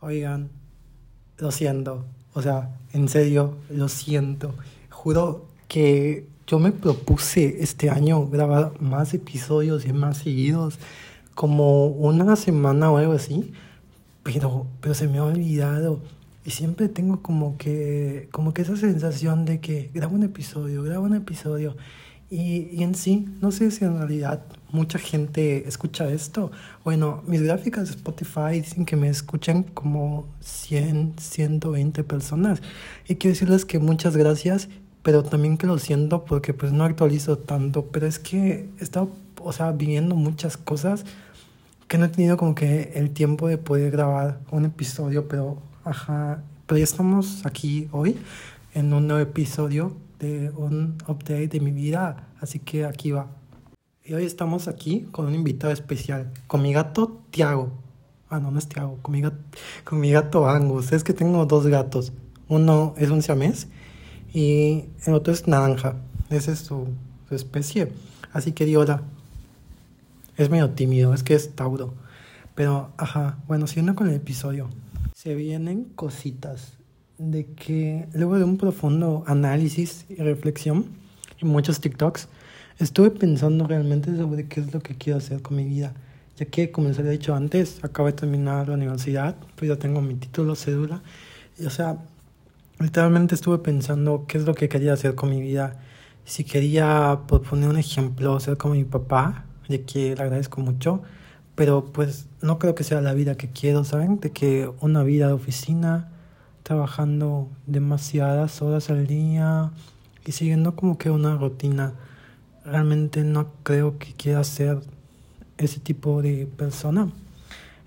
Oigan, lo siento. O sea, en serio, lo siento. Juro que yo me propuse este año grabar más episodios y más seguidos, como una semana o algo así, pero, pero se me ha olvidado. Y siempre tengo como que, como que esa sensación de que grabo un episodio, grabo un episodio. Y, y en sí, no sé si en realidad mucha gente escucha esto. Bueno, mis gráficas de Spotify dicen que me escuchan como 100, 120 personas. Y quiero decirles que muchas gracias, pero también que lo siento porque pues no actualizo tanto. Pero es que he estado, o sea, viviendo muchas cosas que no he tenido como que el tiempo de poder grabar un episodio, pero ajá, pero ya estamos aquí hoy en un nuevo episodio de un update de mi vida, así que aquí va. Y hoy estamos aquí con un invitado especial, con mi gato Tiago. Ah, no, no es Tiago, con mi gato, con mi gato Angus. Es que tengo dos gatos. Uno es un siamés y el otro es naranja. Esa es su, su especie. Así que di hola. Es medio tímido, es que es Tauro. Pero, ajá, bueno, siguiendo con el episodio. Se vienen cositas de que luego de un profundo análisis y reflexión y muchos TikToks, Estuve pensando realmente sobre qué es lo que quiero hacer con mi vida, ya que, como les había dicho antes, acabo de terminar la universidad, pues ya tengo mi título, cédula, y, o sea, literalmente estuve pensando qué es lo que quería hacer con mi vida, si quería, por poner un ejemplo, ser como mi papá, de que le agradezco mucho, pero pues no creo que sea la vida que quiero, ¿saben? De que una vida de oficina, trabajando demasiadas horas al día y siguiendo como que una rutina realmente no creo que quiera ser ese tipo de persona.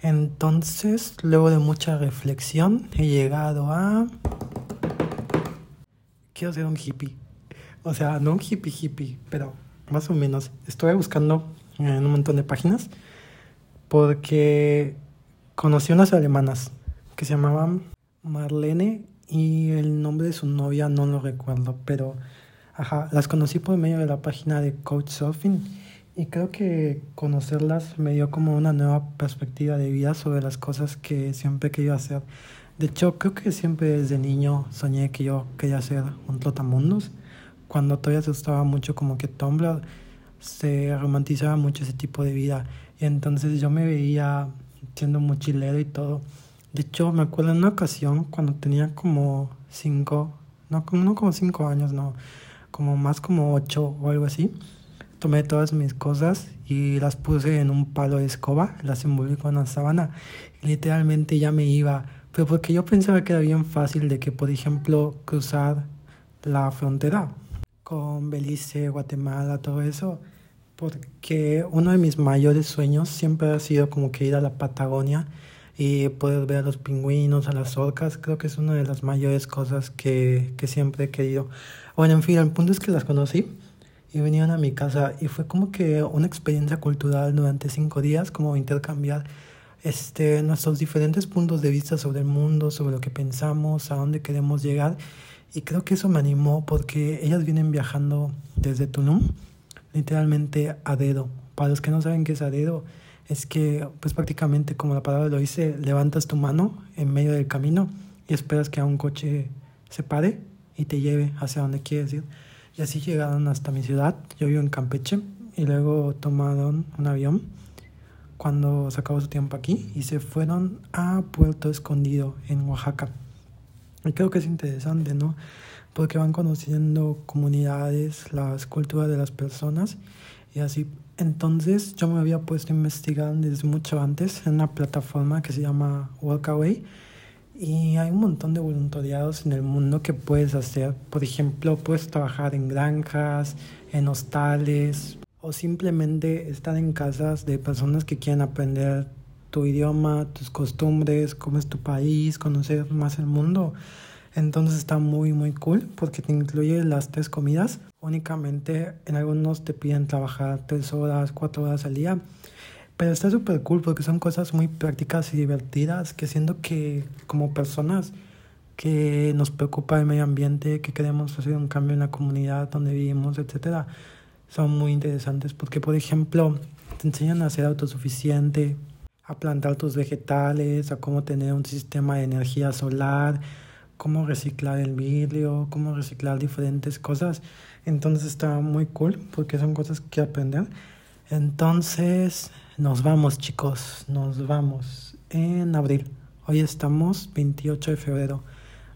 Entonces, luego de mucha reflexión, he llegado a... Quiero ser un hippie. O sea, no un hippie hippie, pero más o menos. Estoy buscando en un montón de páginas porque conocí unas alemanas que se llamaban Marlene y el nombre de su novia no lo recuerdo, pero Ajá, las conocí por medio de la página de Couchsurfing y creo que conocerlas me dio como una nueva perspectiva de vida sobre las cosas que siempre querido hacer. De hecho, creo que siempre desde niño soñé que yo quería ser un trotamundos. Cuando todavía se gustaba mucho como que Tumblr se romantizaba mucho ese tipo de vida y entonces yo me veía siendo mochilero y todo. De hecho, me acuerdo en una ocasión cuando tenía como cinco, no, no como cinco años, no como más como ocho o algo así. Tomé todas mis cosas y las puse en un palo de escoba, las envolví con una sábana literalmente ya me iba. Pero porque yo pensaba que era bien fácil de que, por ejemplo, cruzar la frontera con Belice, Guatemala, todo eso. Porque uno de mis mayores sueños siempre ha sido como que ir a la Patagonia y poder ver a los pingüinos, a las orcas. Creo que es una de las mayores cosas que, que siempre he querido. Bueno, en fin, el punto es que las conocí y venían a mi casa y fue como que una experiencia cultural durante cinco días, como intercambiar este, nuestros diferentes puntos de vista sobre el mundo, sobre lo que pensamos, a dónde queremos llegar. Y creo que eso me animó porque ellas vienen viajando desde Tulum, literalmente a dedo. Para los que no saben qué es a dedo, es que pues prácticamente como la palabra lo dice, levantas tu mano en medio del camino y esperas que un coche se pare y te lleve hacia donde quieres ir. Y así llegaron hasta mi ciudad. Yo vivo en Campeche y luego tomaron un avión cuando se acabó su tiempo aquí y se fueron a Puerto Escondido en Oaxaca. Y creo que es interesante, ¿no? Porque van conociendo comunidades, las culturas de las personas y así. Entonces yo me había puesto a investigar desde mucho antes en una plataforma que se llama Walkaway y hay un montón de voluntariados en el mundo que puedes hacer. Por ejemplo, puedes trabajar en granjas, en hostales o simplemente estar en casas de personas que quieren aprender tu idioma, tus costumbres, cómo es tu país, conocer más el mundo. Entonces está muy muy cool porque te incluye las tres comidas. Únicamente en algunos te piden trabajar tres horas, cuatro horas al día. Pero está súper cool porque son cosas muy prácticas y divertidas que siento que como personas que nos preocupa el medio ambiente, que queremos hacer un cambio en la comunidad donde vivimos, etcétera, son muy interesantes porque, por ejemplo, te enseñan a ser autosuficiente, a plantar tus vegetales, a cómo tener un sistema de energía solar, cómo reciclar el vidrio, cómo reciclar diferentes cosas. Entonces está muy cool porque son cosas que aprender. Entonces nos vamos chicos, nos vamos en abril. Hoy estamos 28 de febrero.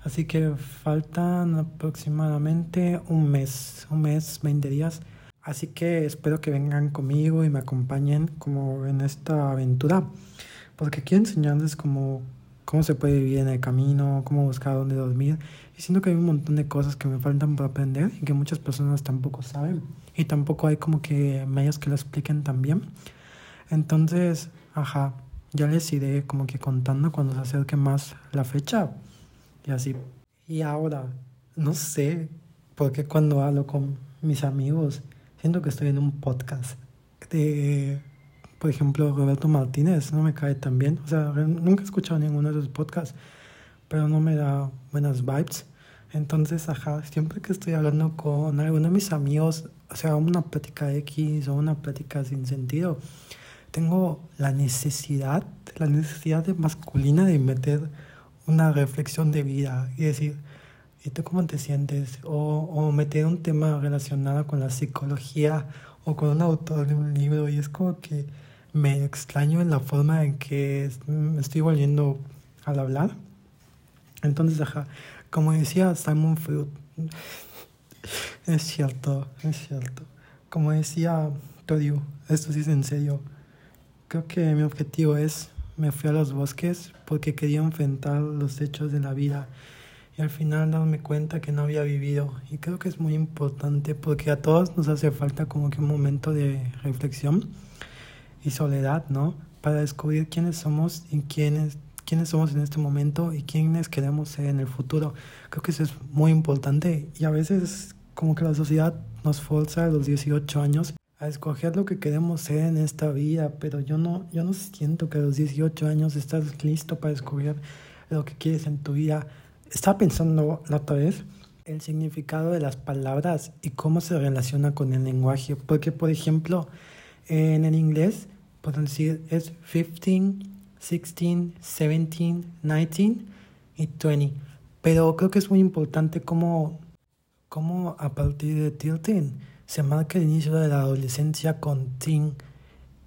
Así que faltan aproximadamente un mes, un mes, 20 días. Así que espero que vengan conmigo y me acompañen como en esta aventura. Porque quiero enseñarles cómo, cómo se puede vivir en el camino, cómo buscar dónde dormir. Y siento que hay un montón de cosas que me faltan por aprender y que muchas personas tampoco saben. Y tampoco hay como que medios que lo expliquen también. Entonces, ajá, ya les iré como que contando cuando se acerque más la fecha. Y así. Y ahora, no sé, porque cuando hablo con mis amigos, siento que estoy en un podcast de, por ejemplo, Roberto Martínez, no me cae tan bien. O sea, nunca he escuchado ninguno de sus podcasts, pero no me da buenas vibes. Entonces, ajá, siempre que estoy hablando con alguno de mis amigos, o sea, una plática X o una plática sin sentido, tengo la necesidad, la necesidad de masculina de meter una reflexión de vida y decir, ¿y tú cómo te sientes? O, o meter un tema relacionado con la psicología o con un autor de un libro y es como que me extraño en la forma en que me estoy volviendo al hablar. Entonces, ajá, como decía Simon Freud, es cierto, es cierto. Como decía Torio, esto sí es en serio. Creo que mi objetivo es me fui a los bosques porque quería enfrentar los hechos de la vida y al final darme cuenta que no había vivido. Y creo que es muy importante porque a todos nos hace falta como que un momento de reflexión y soledad, ¿no? Para descubrir quiénes somos y quiénes, quiénes somos en este momento y quiénes queremos ser en el futuro. Creo que eso es muy importante y a veces como que la sociedad nos forza a los 18 años a escoger lo que queremos ser en esta vida, pero yo no, yo no siento que a los 18 años estás listo para descubrir lo que quieres en tu vida. Estaba pensando la otra vez el significado de las palabras y cómo se relaciona con el lenguaje, porque por ejemplo, en el inglés, pueden decir es 15, 16, 17, 19 y 20, pero creo que es muy importante cómo, cómo a partir de 13 se marca el inicio de la adolescencia con teen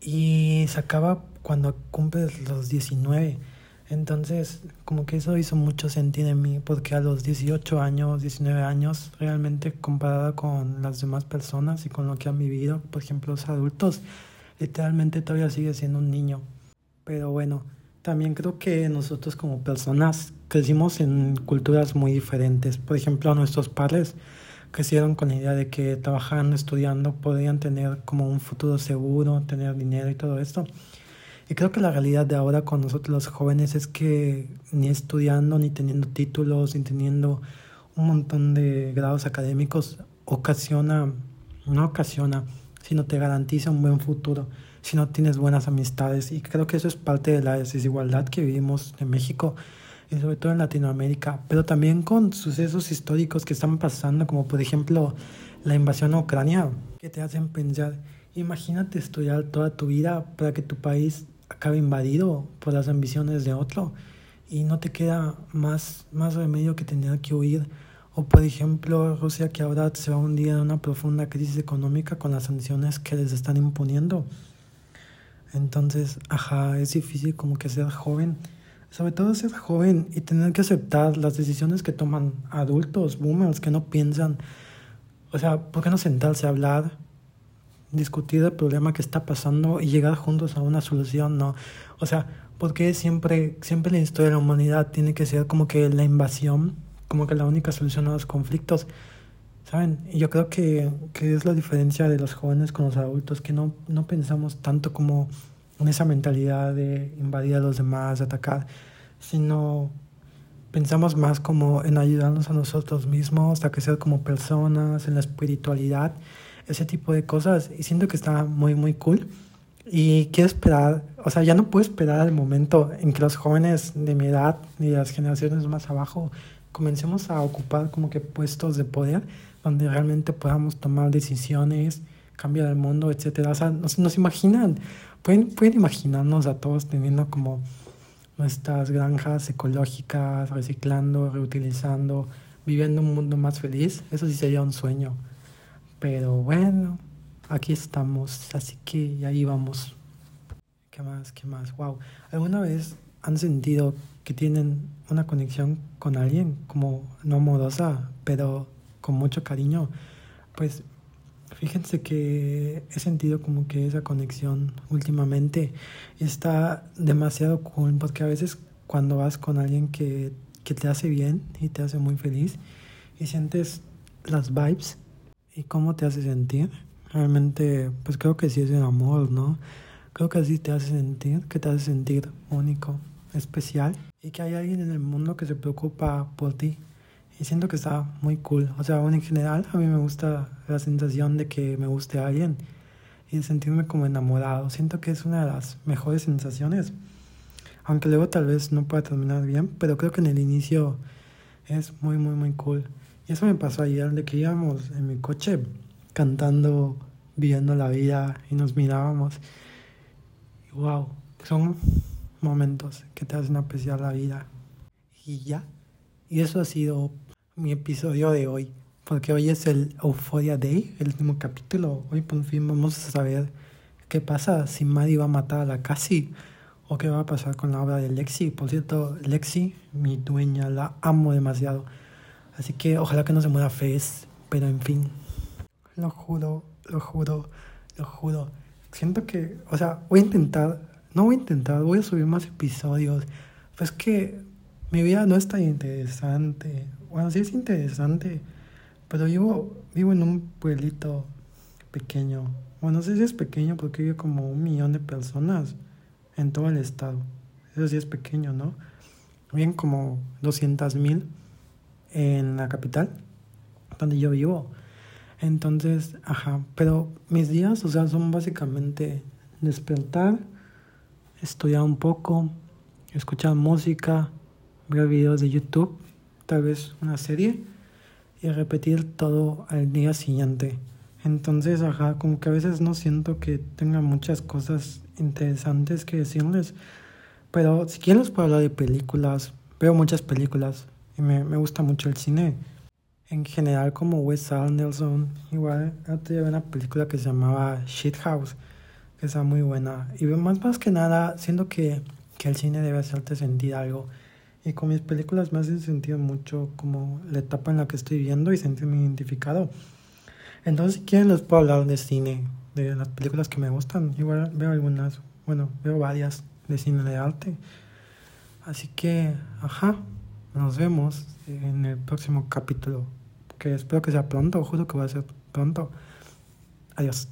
y se acaba cuando cumples los 19. Entonces, como que eso hizo mucho sentido en mí, porque a los 18 años, 19 años, realmente comparada con las demás personas y con lo que han vivido, por ejemplo, los adultos, literalmente todavía sigue siendo un niño. Pero bueno, también creo que nosotros como personas crecimos en culturas muy diferentes. Por ejemplo, nuestros padres crecieron con la idea de que trabajando, estudiando, podrían tener como un futuro seguro, tener dinero y todo esto. Y creo que la realidad de ahora con nosotros los jóvenes es que ni estudiando, ni teniendo títulos, ni teniendo un montón de grados académicos, ocasiona, no ocasiona, sino te garantiza un buen futuro si no tienes buenas amistades. Y creo que eso es parte de la desigualdad que vivimos en México y sobre todo en Latinoamérica, pero también con sucesos históricos que están pasando, como por ejemplo la invasión a Ucrania, que te hacen pensar, imagínate estudiar toda tu vida para que tu país acabe invadido por las ambiciones de otro y no te queda más, más remedio que tener que huir. O por ejemplo Rusia que ahora se va a hundir en una profunda crisis económica con las sanciones que les están imponiendo. Entonces, ajá, es difícil como que ser joven sobre todo ser joven y tener que aceptar las decisiones que toman adultos, boomers, que no piensan. O sea, ¿por qué no sentarse a hablar, discutir el problema que está pasando y llegar juntos a una solución? No. O sea, ¿por qué siempre, siempre la historia de la humanidad tiene que ser como que la invasión, como que la única solución a los conflictos? ¿Saben? Y yo creo que, que es la diferencia de los jóvenes con los adultos, que no, no pensamos tanto como en esa mentalidad de invadir a los demás, de atacar, sino pensamos más como en ayudarnos a nosotros mismos, a crecer como personas, en la espiritualidad, ese tipo de cosas. Y siento que está muy, muy cool. Y quiero esperar, o sea, ya no puedo esperar al momento en que los jóvenes de mi edad y las generaciones más abajo comencemos a ocupar como que puestos de poder donde realmente podamos tomar decisiones, cambiar el mundo, etcétera. O sea, nos, nos imaginan, pueden, pueden imaginarnos a todos teniendo como nuestras granjas ecológicas, reciclando, reutilizando, viviendo un mundo más feliz. Eso sí sería un sueño. Pero bueno, aquí estamos, así que ahí vamos. ¿Qué más? ¿Qué más? Wow. ¿Alguna vez han sentido que tienen una conexión con alguien, como no amorosa, pero con mucho cariño? Pues fíjense que he sentido como que esa conexión últimamente está demasiado cool, porque a veces cuando vas con alguien que, que te hace bien y te hace muy feliz y sientes las vibes y cómo te hace sentir, realmente pues creo que sí es el amor, ¿no? Creo que así te hace sentir, que te hace sentir único, especial y que hay alguien en el mundo que se preocupa por ti. Y siento que está muy cool. O sea, en general a mí me gusta la sensación de que me guste alguien y sentirme como enamorado. Siento que es una de las mejores sensaciones. Aunque luego tal vez no pueda terminar bien, pero creo que en el inicio es muy, muy, muy cool. Y eso me pasó ayer, de que íbamos en mi coche cantando, viviendo la vida y nos mirábamos wow, son momentos que te hacen apreciar la vida. Y ya. Y eso ha sido mi episodio de hoy. Porque hoy es el Euphoria Day, el último capítulo. Hoy por fin vamos a saber qué pasa si Maddie va a matar a la Cassie. O qué va a pasar con la obra de Lexi. Por cierto, Lexi, mi dueña, la amo demasiado. Así que ojalá que no se muera Fez. Pero en fin. Lo juro, lo juro, lo juro siento que, o sea, voy a intentar, no voy a intentar, voy a subir más episodios. Pues que mi vida no es tan interesante. Bueno, sí es interesante, pero vivo, vivo en un pueblito pequeño. Bueno, no sé si es pequeño porque vive como un millón de personas en todo el estado. Eso sí es pequeño, ¿no? Viven como 200 mil en la capital, donde yo vivo. Entonces, ajá, pero mis días, o sea, son básicamente despertar, estudiar un poco, escuchar música, ver videos de YouTube, tal vez una serie y repetir todo al día siguiente. Entonces, ajá, como que a veces no siento que tenga muchas cosas interesantes que decirles, pero si quieren les puedo hablar de películas, veo muchas películas y me, me gusta mucho el cine en general como Wes Anderson. Igual antes una película que se llamaba Shit House, que está muy buena. Y más, más que nada, siento que, que el cine debe hacerte sentir algo. Y con mis películas me hacen sentir mucho como la etapa en la que estoy viendo y sentirme identificado. Entonces, si quieren, les puedo hablar de cine, de las películas que me gustan. Igual veo algunas, bueno, veo varias de cine de arte. Así que, ajá, nos vemos en el próximo capítulo que espero que sea pronto, juro que va a ser pronto. Adiós.